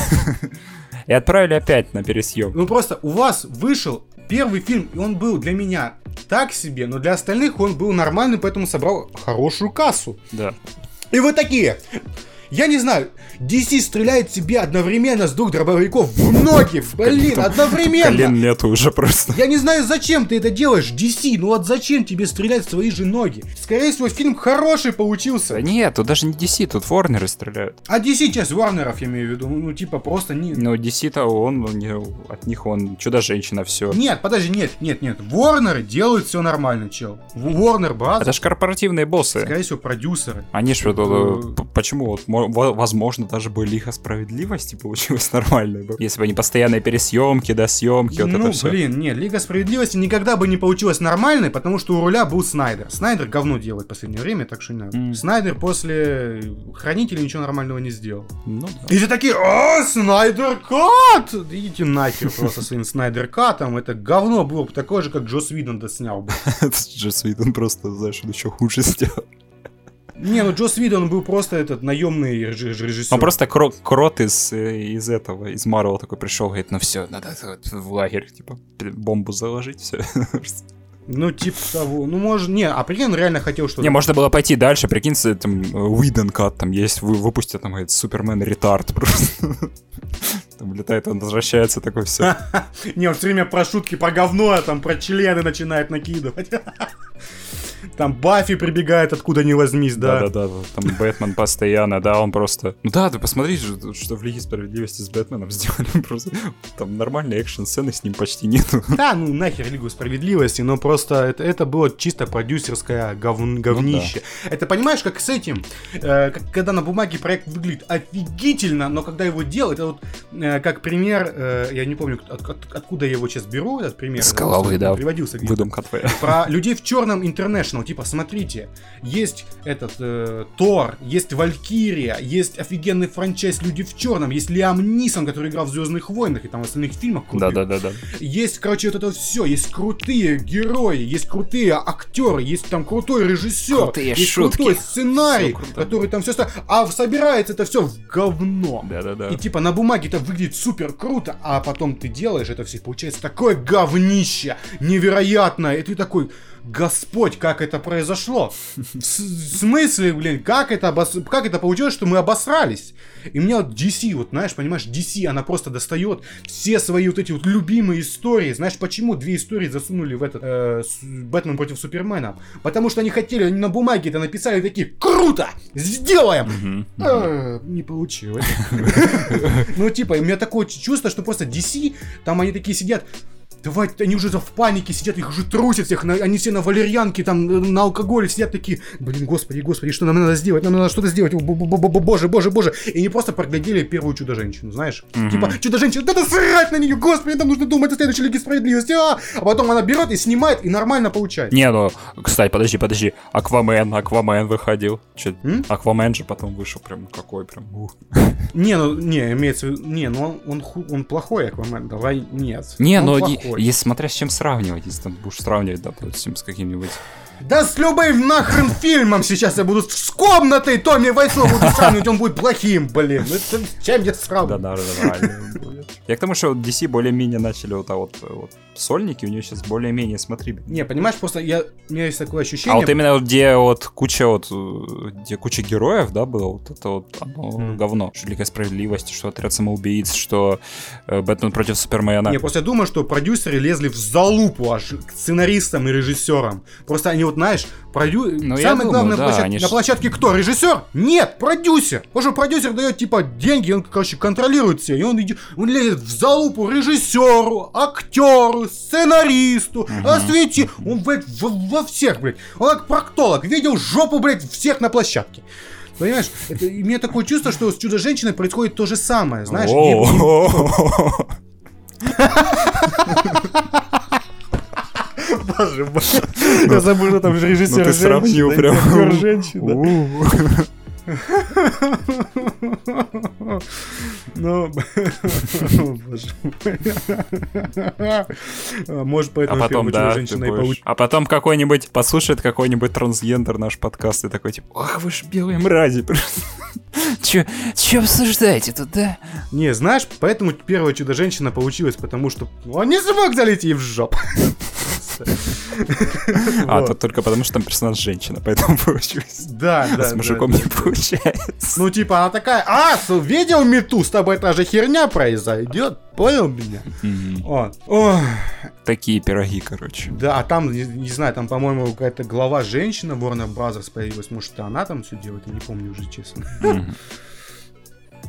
<laughs> И отправили опять на пересъем. Ну просто у вас вышел первый фильм, и он был для меня так себе, но для остальных он был нормальный, поэтому собрал хорошую кассу. Да. И вы такие, я не знаю, DC стреляет себе одновременно с двух дробовиков в ноги, блин, одновременно. Колен нету уже просто. Я не знаю, зачем ты это делаешь, DC, ну вот зачем тебе стрелять в свои же ноги? Скорее всего, фильм хороший получился. Да нет, тут даже не DC, тут Warner стреляют. А DC часть Warnerов, я имею в виду, ну типа просто не... Ну DC-то он, от них он Чудо-женщина, все. Нет, подожди, нет, нет, нет, Warner делают все нормально, чел. Warner Bros. Это же корпоративные боссы. Скорее всего, продюсеры. Они что, почему вот возможно, даже бы Лига Справедливости получилась нормальной бы. Если бы не постоянные пересъемки, досъемки, вот ну, это все. блин, нет, Лига Справедливости никогда бы не получилась нормальной, потому что у руля был Снайдер. Снайдер говно делает в последнее время, так что не надо. Mm. Снайдер после Хранителя ничего нормального не сделал. Ну да. И все такие, о, Снайдер Кат! Идите нахер просто своим Снайдер Катом, это говно было бы такое же, как Джос Видон доснял бы. <laughs> Джос Видон просто, знаешь, еще хуже сделал. Не, ну Джос Видон был просто этот наемный режиссер. Он просто крот, крот из, из этого, из Марвел такой пришел, говорит, ну все, надо в лагерь, типа, бомбу заложить, все. <laughs> Ну, типа того. Ну, может, не, а прикинь, он реально хотел что-то... Не, можно было пойти дальше, прикинь, там, Уидон Кат там есть, вы, выпустят, там, говорит, Супермен ретард <laughs> просто. Там летает, он возвращается, такой все. <laughs> Не, он все время про шутки, про говно, а там про члены начинает накидывать. Там Баффи прибегает, откуда не возьмись, да. Да-да-да, там Бэтмен постоянно, да, он просто... Ну да, ты посмотри, что в Лиге Справедливости с Бэтменом <laughs> сделали, просто там нормальные экшн-сцены с ним почти нету. Да, ну нахер Лигу Справедливости, но просто это, это было чисто продюсерское гов... говнище. Ну, да. Это понимаешь, как с этим, э, как, когда на бумаге проект выглядит офигительно, но когда его делают, это вот э, как пример, э, я не помню, от, от, откуда я его сейчас беру, этот пример. С головы, да. Приводился Выдумка твоя. Про людей в черном International ну, типа, смотрите, есть этот э, Тор, есть Валькирия, есть офигенный франчайз Люди в черном, есть Лиам Нисон, который играл в Звездных войнах и там в остальных фильмах. Да, да, да, да. Есть, короче, вот это все, есть крутые герои, есть крутые актеры, есть там крутой режиссер, крутые есть шутки. крутой сценарий, который там все а собирается это все в говно. Да, да, да. И типа на бумаге это выглядит супер круто, а потом ты делаешь это все, получается такое говнище невероятное, и ты такой, Господь, как это произошло? В смысле, блин, как это, обос... как это получилось, что мы обосрались? И мне вот DC, вот знаешь, понимаешь, DC, она просто достает все свои вот эти вот любимые истории. Знаешь, почему две истории засунули в этот э, Бэтмен против Супермена? Потому что они хотели, они на бумаге это написали такие, круто, сделаем! А, не получилось. <laughs> Ну, типа, у меня такое чувство, что просто DC, там они такие сидят, Давай, они уже в панике сидят, их уже трусят всех, на, они все на валерьянке, там, на алкоголе сидят такие, блин, господи, господи, что нам надо сделать, нам надо что-то сделать, боже, боже, боже. И они просто проглядели первую Чудо-женщину, знаешь? Mm-hmm. Типа, Чудо-женщина, да срать на нее, господи, нам нужно думать о следующей Лиге Справедливости, а! А потом она берет и снимает, и нормально получает. Не, ну, кстати, подожди, подожди, Аквамен, Аквамен выходил. Че, Аквамен же потом вышел прям какой, прям, ух. Не, ну, не, имеется в виду, не, ну, он, он, он плохой Аквамен, давай, нет. Не, ну, если смотря с чем сравнивать, если там будешь сравнивать, допустим, с каким-нибудь да с любым нахрен фильмом сейчас я буду с комнатой Томми Вайсо буду сравнивать, он будет плохим, блин. Ну, это, чем я сравниваю? Да, да, нормально будет. Я к тому, что DC более-менее начали вот, а вот, вот сольники, у нее сейчас более-менее смотри. Не, понимаешь, просто я, у меня есть такое ощущение... А вот именно вот, где вот куча вот, где куча героев, да, было, вот это вот оно mm. говно. Что Лига Справедливости, что Отряд Самоубийц, что э, Бэтмен против Супермена. Не, просто я думаю, что продюсеры лезли в залупу аж к сценаристам и режиссерам. Просто они вот, знаешь, продю... ну, самое главное да, площадке, ж... на площадке кто? Режиссер? Нет, продюсер. Потому что продюсер дает типа деньги, он, короче, контролирует все. И он, идет, он лезет в залупу режиссеру, актеру, сценаристу, угу. освети. Он, блядь, во, во всех, блядь. Он как проктолог. Видел жопу, блядь, всех на площадке. Понимаешь, это, у меня такое чувство, что с Чудо-женщиной происходит то же самое, знаешь. <laughs> <laughs> <laughs> Боже мой. Я забыл, что там режиссер Ну ты сравнил прям. женщина. Ну, <laughs> боже Может, поэтому а потом, да, женщина и А потом какой-нибудь, послушает какой-нибудь трансгендер наш подкаст и такой, типа, ах, вы ж белые мрази. Че, че обсуждаете тут, да? Не, знаешь, поэтому первая чудо-женщина получилась, потому что он не смог залить ей в жопу. <laughs> А, то только потому, что там персонаж женщина, поэтому <laughs> получилось. Да, да. С мужиком не получается. Ну, типа, она такая, а, видел мету, с тобой та же херня произойдет, понял меня? Такие пироги, короче. Да, а там, не знаю, там, по-моему, какая-то глава женщина Warner Brothers появилась, может, она там все делает, я не помню уже, честно.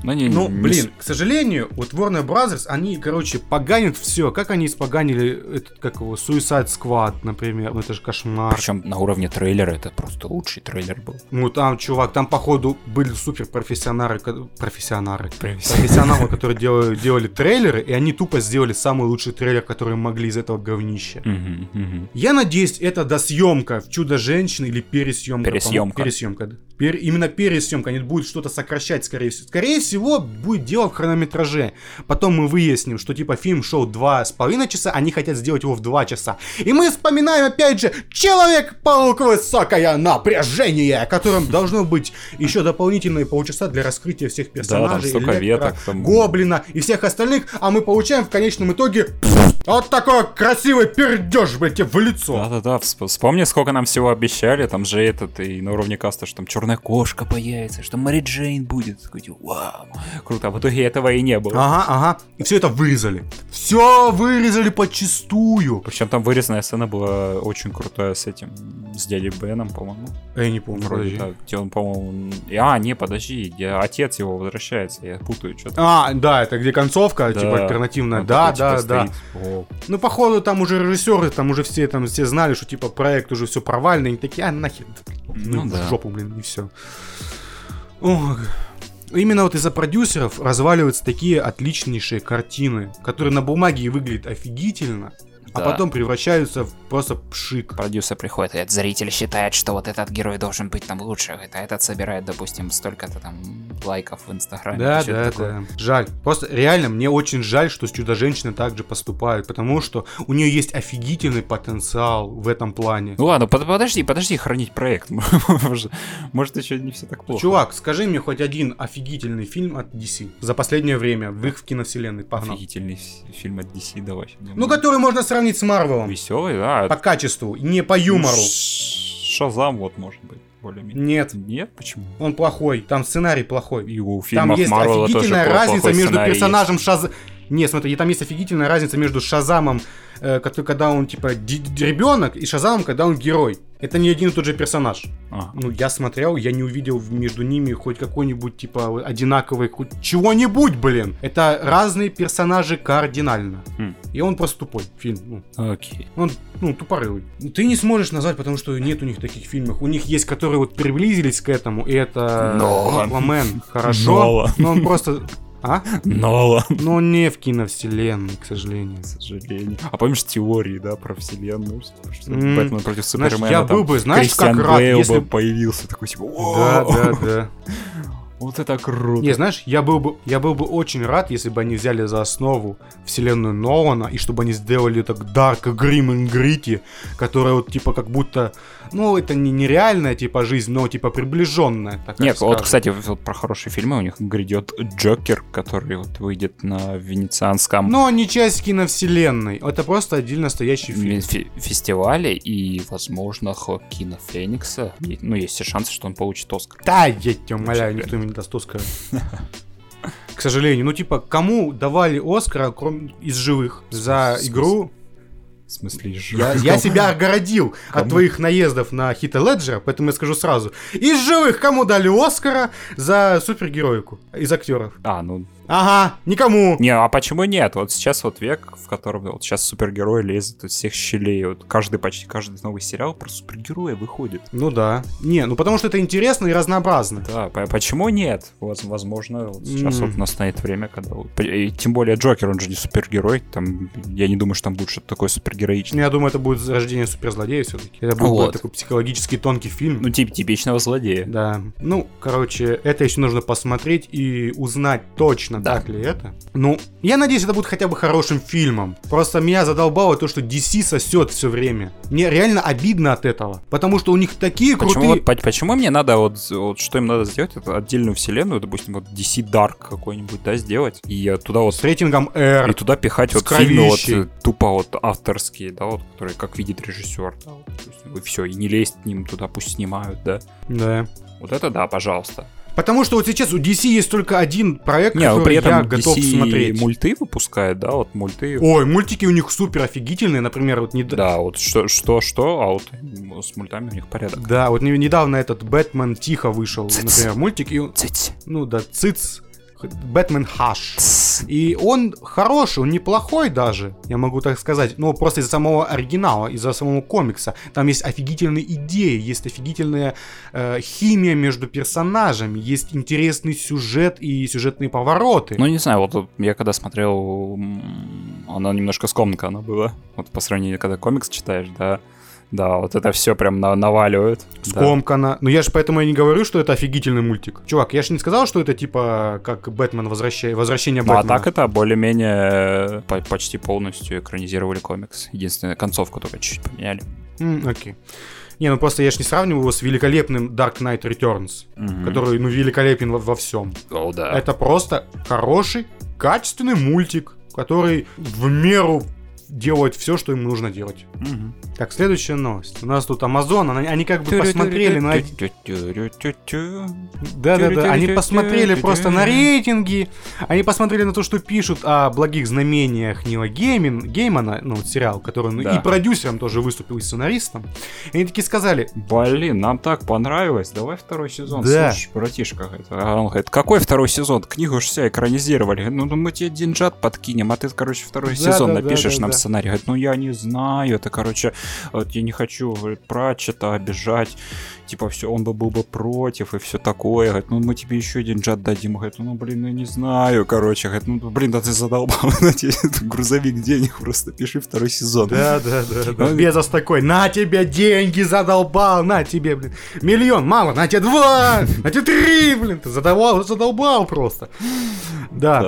Ну, не, ну не, блин, к сожалению, вот Warner Brothers, они, короче, поганят все. Как они испоганили этот, как его, Suicide Squad, например, ну это же кошмар. Причем на уровне трейлера это просто лучший трейлер был. Ну там, чувак, там, походу, были супер профессионалы, профессионалы, <laughs> профессионалы, которые делали, делали трейлеры, и они тупо сделали самый лучший трейлер, который могли из этого говнища. Я надеюсь, это досъемка в Чудо-женщины или пересъемка. Пересъемка. Пересъемка, да. Пер, именно пересъемка, они будут что-то сокращать, скорее всего. Скорее всего, будет дело в хронометраже. Потом мы выясним, что типа фильм шел два с половиной часа, они хотят сделать его в два часа. И мы вспоминаем опять же Человек-паук Высокое Напряжение, которым должно быть еще дополнительные полчаса для раскрытия всех персонажей. Да, там столько веток, там... Гоблина и всех остальных, а мы получаем в конечном итоге вот такой красивый пердеж, блядь, в лицо. Да-да-да, вспомни, сколько нам всего обещали, там же этот, и на уровне каста, что там черная кошка появится, что Мэри Джейн будет. Такой, типа, вау, круто, а в итоге этого и не было. Ага, ага, и все это вырезали. Все вырезали подчистую. Причем там вырезанная сцена была очень крутая с этим, с дядей Беном, по-моему. Я не помню. Вроде, да, где он, по-моему... А, не, подожди, где отец его возвращается, я путаю что-то. А, да, это где концовка, да. типа альтернативная. Он да, да, типа, да. Стоит. Ну, походу, там уже режиссеры, там уже все, там все знали, что типа проект уже все провальный, они такие, а нахер, ну, ну да. в жопу, блин, и все. Ох. Именно вот из-за продюсеров разваливаются такие отличнейшие картины, которые на бумаге выглядят офигительно, а да. а потом превращаются в просто пшик. Продюсер приходит, и этот зритель считает, что вот этот герой должен быть там лучше, это этот собирает, допустим, столько-то там лайков в Инстаграме. Да, да, да. Жаль. Просто реально мне очень жаль, что с Чудо-женщиной также поступают, потому что у нее есть офигительный потенциал в этом плане. Ну ладно, под подожди, подожди хранить проект. <laughs> Может, еще не все так плохо. Чувак, скажи мне хоть один офигительный фильм от DC за последнее время в их киновселенной. Погнал. Офигительный фильм от DC, давай. Ну, который можно сравнить сравнить с Марвелом. Веселый, да. По качеству, не по юмору. Шазам вот может быть. Более-менее. Нет. Нет? Почему? Он плохой. Там сценарий плохой. И у Там есть Марвела офигительная разница между персонажем Шазам... Нет, смотри, там есть офигительная разница между Шазамом э, когда он типа ребенок, и Шазамом, когда он герой. Это не один и тот же персонаж. А. Ну, я смотрел, я не увидел между ними хоть какой-нибудь, типа, одинаковый, хоть чего-нибудь, блин. Это разные персонажи кардинально. Хм. И он просто тупой фильм. Ну. Окей. Он, ну, тупорылый. Ты не сможешь назвать, потому что нет у них таких фильмов. У них есть, которые вот приблизились к этому, и это Аквамен. Хорошо. Но он просто а? Нолан. Но не в киновселенной, к сожалению. К сожалению. А помнишь теории, да, про вселенную? Что mm. Бэтмен против Супермена. Знаешь, я был бы, знаешь, Кристиан как рад, Бейл если... появился такой, типа, Да, да, да. Вот это круто. Не, знаешь, я был бы, я был бы очень рад, если бы они взяли за основу вселенную Нолана, и чтобы они сделали так Dark Grim and Gritty, которая вот типа как будто ну, это не нереальная, типа, жизнь, но, типа, приближенная. Нет, скажем. вот, кстати, вот про хорошие фильмы у них грядет Джокер, который вот выйдет на венецианском... Но не часть киновселенной, это просто отдельно стоящий фильм. Фи фестивале, и, возможно, Хокина Феникса, ну, есть все шансы, что он получит Оскар. Да, я тебя умоляю, никто даст Оскара. <laughs> К сожалению, ну, типа, кому давали Оскара, кроме из живых, за игру в смысле, я, я себя огородил кому? от твоих наездов на Хита Леджера, поэтому я скажу сразу. Из живых кому дали Оскара за супергероику из актеров? А, ну Ага, никому. Не, а почему нет? Вот сейчас вот век, в котором вот сейчас супергерои лезут из всех щелей. Вот каждый, почти каждый новый сериал про супергероя выходит. Ну да. Не, ну потому что это интересно и разнообразно. Да, почему нет? Возможно, вот сейчас mm. вот настанет время, когда... И тем более Джокер, он же не супергерой. Там, я не думаю, что там будет что-то такое супергероичное. Я думаю, это будет рождение суперзлодея все-таки. Это будет вот. такой психологический тонкий фильм. Ну, тип типичного злодея. Да. Ну, короче, это еще нужно посмотреть и узнать точно, точно да. так ли это. Ну, я надеюсь, это будет хотя бы хорошим фильмом. Просто меня задолбало то, что DC сосет все время. Мне реально обидно от этого. Потому что у них такие почему, крутые... Вот, почему мне надо, вот, вот что им надо сделать, это отдельную вселенную, допустим, вот DC Dark какой-нибудь, да, сделать. И туда вот... С рейтингом R. И туда пихать вот фильмы вот э, тупо вот авторские, да, вот, которые как видит режиссер. Да, вот, и все, и не лезть к ним туда, пусть снимают, да. Да. Вот это да, пожалуйста. Потому что вот сейчас у DC есть только один проект, Не, который при этом я готов DC смотреть. мульты выпускает, да, вот мульты. Ой, мультики у них супер офигительные, например, вот не... Да, вот что, что, что, а вот с мультами у них порядок. Да, вот недавно этот Бэтмен тихо вышел, Циц. например, мультик. И... Циц. Ну да, циц Бэтмен Хаш. И он хороший, он неплохой даже, я могу так сказать. Но просто из-за самого оригинала, из-за самого комикса. Там есть офигительные идеи, есть офигительная э, химия между персонажами, есть интересный сюжет и сюжетные повороты. Ну, не знаю, вот я когда смотрел, она немножко скомненько она была. Вот по сравнению, когда комикс читаешь, да, да, вот это все прям на наваливает. Скомкано. Да. Ну я же поэтому и не говорю, что это офигительный мультик. Чувак, я же не сказал, что это типа как Бэтмен возвращение, возвращение Бэтмена. Ну а так это более-менее по почти полностью экранизировали комикс. Единственная концовку только чуть-чуть поменяли. Mm, окей. Не, ну просто я ж не сравниваю его с великолепным Dark Knight Returns, mm-hmm. который, ну, великолепен во, во всем. Oh, да. Это просто хороший, качественный мультик, который в меру делают все, что им нужно делать. Угу. Так, следующая новость. У нас тут Amazon, они, они как бы посмотрели на... Да-да-да, они посмотрели просто на рейтинги, они посмотрели на то, что пишут о благих знамениях Нила Геймин, Геймана, ну, сериал, который он да. и продюсером тоже выступил, и сценаристом. И они такие сказали... Блин, нам так понравилось, давай второй сезон. Да. Слушай, братишка, это, он говорит, какой второй сезон? Книгу же вся экранизировали. Ну, мы тебе деньжат подкинем, а ты, короче, второй да, сезон да, напишешь да, да, нам да сценарий. Говорит, ну я не знаю, это, короче, вот я не хочу говорит, Пратчета обижать, типа, все, он бы был бы против и все такое. Говорит, ну мы тебе еще один джат дадим. Говорит, ну блин, ну я не знаю, короче. Говорит, ну блин, да ты задолбал, <laughs> на тебе грузовик денег, просто пиши второй сезон. Да, да, да, да. Безос такой, на тебе деньги задолбал, на тебе, блин, миллион, мало, на тебе два, на тебе три, блин, ты задолбал, задолбал просто. Да.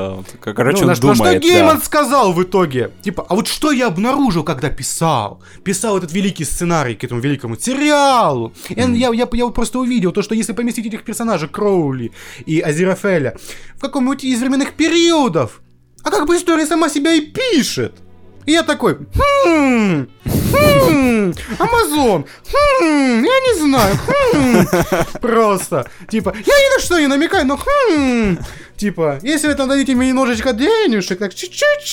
да короче, ну, он на, думает, на что Гейман да. сказал в итоге? Типа, а вот что я обнаружил, когда писал? Писал этот великий сценарий к этому великому сериалу. Mm. Я, я, я просто увидел то, что если поместить этих персонажей Кроули и Азерафеля в каком-нибудь из временных периодов, а как бы история сама себя и пишет. И я такой, хм, хм, Амазон, хм, я не знаю, хм, просто, типа, я ни на что не намекаю, но хм, типа, если вы там дадите мне немножечко денежек, так чуть-чуть,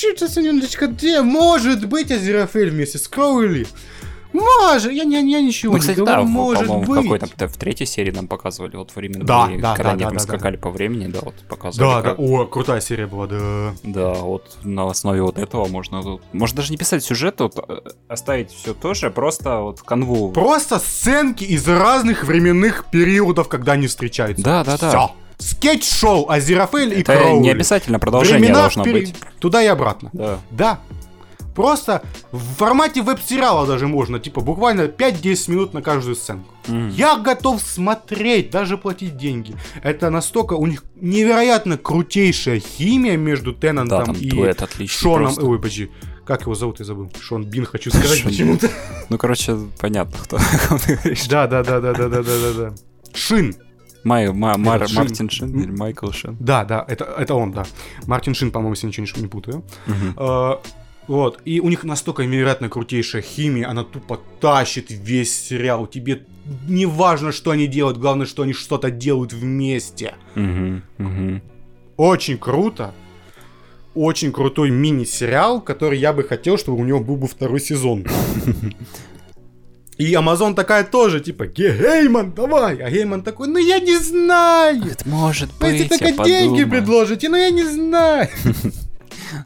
денег, может быть, Азерафель вместе с Кроули может, я, я, я ничего ну, кстати, не говорю, да, может по быть. какой-то в третьей серии нам показывали вот временно, да, да, когда да, они да, там да, скакали да. по времени, да, вот показывали. Да, как... да, о, крутая серия была, да. Да, вот на основе вот этого можно, можно даже не писать сюжет, вот э, оставить все то же, просто вот канву. Просто сценки из разных временных периодов, когда они встречаются. Да, да, да. Все скетч-шоу Азерафель и Кроули. не обязательно продолжение Времена должно впер... быть. Туда и обратно. Да. Да, Просто в формате веб-сериала даже можно, типа буквально 5-10 минут на каждую сценку. Mm. Я готов смотреть, даже платить деньги. Это настолько у них невероятно крутейшая химия между Теннантом да, и Шоном. Просто. Ой, подожди. Как его зовут, я забыл. Шон Бин, хочу сказать почему-то. Ну, короче, понятно, кто <laughs> Да, да, да, да, да, да, да, да. Шин. Май, ма, Мар, Шин. Мартин Шин или Майкл Шин? Да, да, это, это он, да. Мартин Шин, по-моему, если ничего не путаю. Uh-huh. Вот, и у них настолько невероятно крутейшая химия, она тупо тащит весь сериал. Тебе не важно, что они делают, главное, что они что-то делают вместе. Угу, угу. Очень круто. Очень крутой мини-сериал, который я бы хотел, чтобы у него был бы второй сезон. И Амазон такая тоже, типа, Гейман, давай. А Гейман такой, ну я не знаю. Это может быть, Если только деньги предложите, ну я не знаю. <laughs>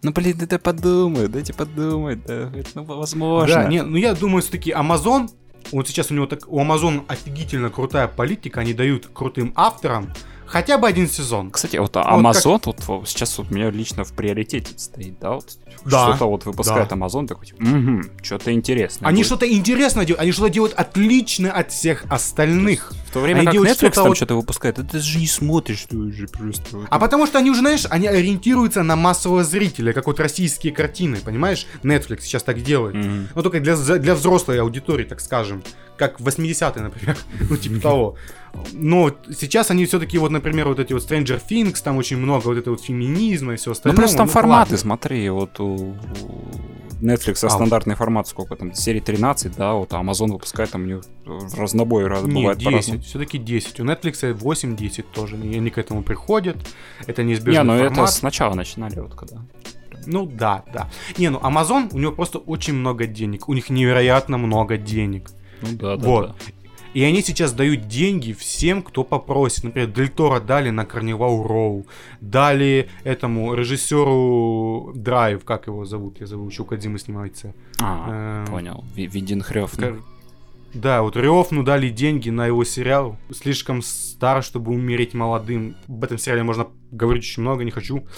Ну, блин, это подумай, дайте подумать, да, это, ну, возможно. Да, не, ну я думаю, все-таки Amazon, вот сейчас у него так, у Amazon офигительно крутая политика, они дают крутым авторам хотя бы один сезон. Кстати, вот Amazon вот, как... вот сейчас вот у меня лично в приоритете стоит, да, вот да, что-то вот выпускает да. Amazon, такой, типа, угу, что-то интересное. Они будет. что-то интересное делают, они что-то делают отлично от всех остальных. В то время они как Netflix что-то там вот... что-то выпускает, это же не смотришь, ты уже просто... А потому что они уже, знаешь, они ориентируются на массового зрителя, как вот российские картины, понимаешь? Netflix сейчас так делает. Mm-hmm. Ну, только для, для взрослой аудитории, так скажем. Как в 80-е, например. <laughs> ну, типа того. Но сейчас они все-таки, вот, например, вот эти вот Stranger Things, там очень много вот этого вот феминизма и все остальное. Ну, просто там ну, форматы, ладно. смотри, вот у Netflix а, стандартный формат, сколько там, серии 13, да, вот а Amazon выпускает там у них разнобой раз, бывает 10, все-таки 10. У Netflix 8-10 тоже, и они к этому приходят, это неизбежно. Не, ну это сначала начинали вот когда. Ну да, да. Не, ну Amazon, у него просто очень много денег, у них невероятно много денег. Ну да, да. Вот. Да. И они сейчас дают деньги всем, кто попросит. Например, Дель Торо дали на Карнивал Роу, дали этому режиссеру Драйв, как его зовут, я забыл, еще у Кадзимы снимается. А, эм... понял, Видин Хрёв. Да, вот Рёфну дали деньги на его сериал. Слишком стар, чтобы умереть молодым. Об этом сериале можно говорить очень много, не хочу. <laughs>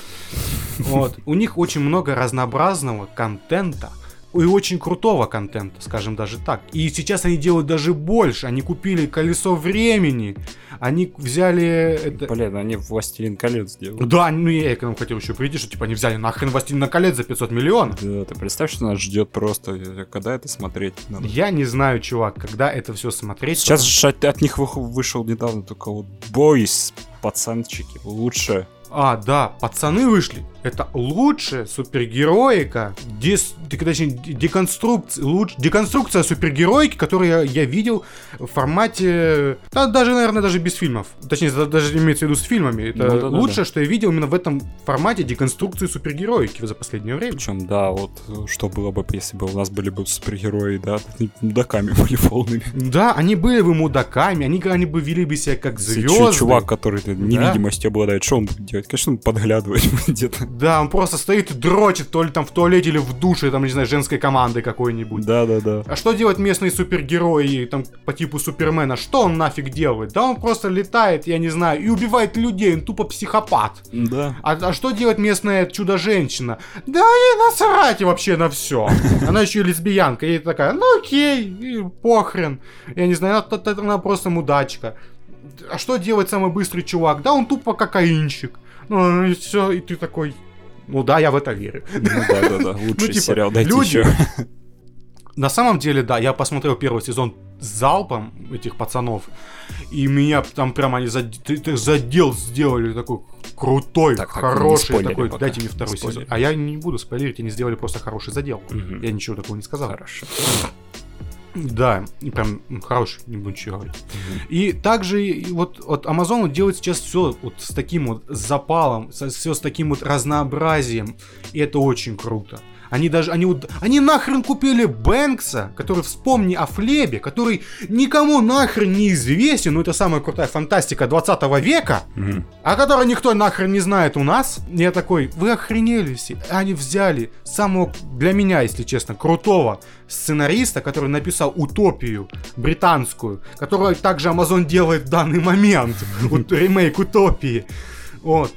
Вот. У них очень много разнообразного контента и очень крутого контента, скажем даже так. И сейчас они делают даже больше. Они купили колесо времени. Они взяли... Это... Блин, они Властелин колец сделали. Да, ну я к этому хотел еще прийти, что типа они взяли нахрен Властелин колец за 500 миллионов. Да, ты представь, что нас ждет просто. Когда это смотреть надо? Я не знаю, чувак, когда это все смотреть. Сейчас же от, от них вышел недавно только вот бойс, пацанчики, лучше а, да, пацаны вышли. Это лучшая супергероика, дес, точнее, деконструкция, луч, деконструкция супергероики, которую я, я видел в формате, да, даже, наверное, даже без фильмов. Точнее, даже имеется в виду с фильмами. Это ну, да, лучшее, да, да. что я видел именно в этом формате деконструкции супергероики за последнее время. Причем, да, вот что было бы, если бы у нас были бы супергерои, да, мудаками <laughs> были полными. Да, они были бы мудаками, они, они бы вели бы себя как звезды. Чувак, который невидимостью обладает, что он будет делать? Конечно, он подглядывать <laughs> где-то. Да, он просто стоит и дрочит, то ли там в туалете или в душе, там, не знаю, женской команды какой-нибудь. Да, да, да. А что делать местные супергерои, там, по типу Супермена? Что он нафиг делает? Да он просто летает, я не знаю, и убивает людей, он тупо психопат. Да. А, а что делать местная чудо-женщина? Да ей насрать вообще на все. <laughs> Она еще и лесбиянка, и такая, ну окей, похрен. Я не знаю, она, она просто мудачка. А что делать самый быстрый чувак? Да он тупо кокаинщик. Ну, и все, и ты такой, ну да, я в это верю. Ну да, да, да, <laughs> лучший ну, типа, сериал, дайте люди... еще. <laughs> На самом деле, да, я посмотрел первый сезон залпом этих пацанов, и меня там прямо они зад... задел сделали такой крутой, так, хороший так, такой. Пока. Дайте мне второй сезон. А я не буду спойлерить, они сделали просто хороший задел. Угу. Я ничего такого не сказал. Хорошо. Да, прям хороший, ничего говорить. Mm-hmm. И также вот, вот Amazon делает сейчас все вот с таким вот запалом, все с таким вот разнообразием, и это очень круто. Они даже, они они нахрен купили Бэнкса, который, вспомни о Флебе, который никому нахрен не известен, ну это самая крутая фантастика 20 века, mm-hmm. о которой никто нахрен не знает у нас. Я такой, вы охренели все. Они взяли самого, для меня, если честно, крутого сценариста, который написал «Утопию» британскую, которую также Amazon делает в данный момент, <laughs> ремейк «Утопии». Вот.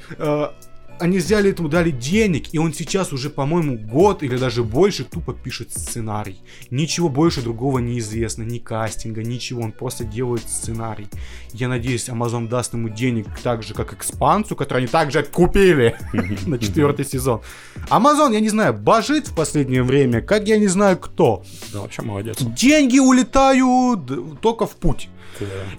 Они взяли этому, дали денег, и он сейчас уже, по-моему, год или даже больше тупо пишет сценарий. Ничего больше другого не известно, ни кастинга, ничего, он просто делает сценарий. Я надеюсь, Amazon даст ему денег так же, как экспансу, который они также купили <laughs> на четвертый сезон. Amazon, я не знаю, божит в последнее время, как я не знаю кто. Да, вообще молодец. Деньги улетают только в путь.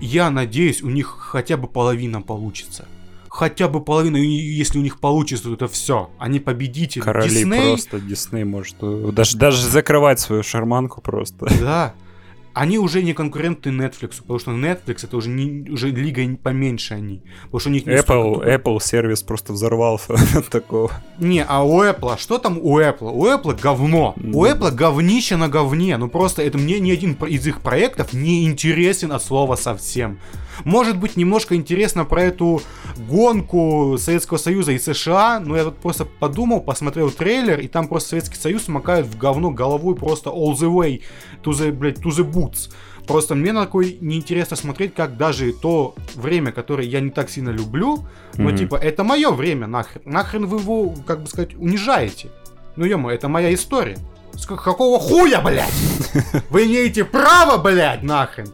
Я надеюсь, у них хотя бы половина получится хотя бы половину, если у них получится, то это все. Они победители. Короли Дисней... просто, Дисней может э, даже, даже закрывать свою шарманку просто. Да. Они уже не конкуренты Netflix, потому что Netflix это уже, не, уже лига поменьше они. Потому что у них Apple, столько... Apple сервис просто взорвался <laughs> от такого. Не, а у Apple, а что там у Apple? У Apple говно. Mm-hmm. У Apple говнище на говне. Ну просто это мне ни один из их проектов не интересен от слова совсем. Может быть, немножко интересно про эту гонку Советского Союза и США, но я тут просто подумал, посмотрел трейлер, и там просто Советский Союз макают в говно головой просто all the way to the, блядь, to the boots. Просто мне на такой неинтересно смотреть, как даже то время, которое я не так сильно люблю, но mm-hmm. типа, это мое время, нахрен. Нахрен вы его, как бы сказать, унижаете. Ну, ё это моя история. С какого хуя, блядь? <laughs> Вы имеете право, блядь, нахрен.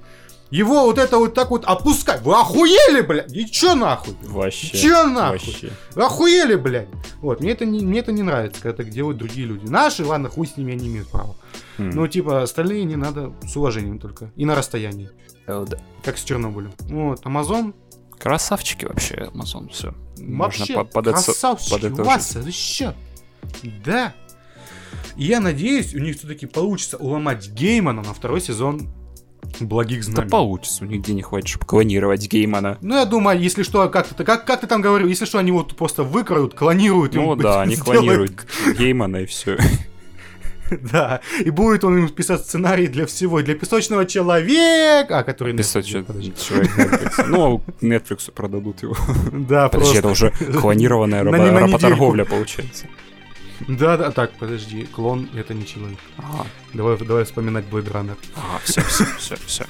Его вот это вот так вот опускать. Вы охуели, блядь? И чё нахуй? Вообще. Чё нахуй? Вообще. Вы охуели, блядь? Вот, мне это, не, мне это не нравится, когда так делают другие люди. Наши, ладно, хуй с ними, они имеют право. Mm. Ну, типа, остальные не надо с уважением только. И на расстоянии. Oh, да. Как с Чернобылем. Вот, Амазон. Красавчики вообще, Амазон, все. Вообще, Можно под красавчики, под вас, еще. Да. И я надеюсь, у них все-таки получится уломать Геймана на второй сезон благих знаний. Да получится, у них денег хватит, чтобы клонировать Геймана. Ну, я думаю, если что, как ты, как, как ты там говорил, если что, они вот просто выкроют, клонируют. Ну да, <laughs> они клонируют <laughs> Геймана и все. <laughs> Да, и будет он ему писать сценарий для всего, для песочного человека, а который... Песочный человек. <laughs> Ну, Netflix продадут его. Да, Подожди, это уже клонированная <laughs> работорговля получается. Да, да, так, подожди, клон это не человек. Ага. Давай, давай вспоминать Blade Runner. Ага, все, все, все, все.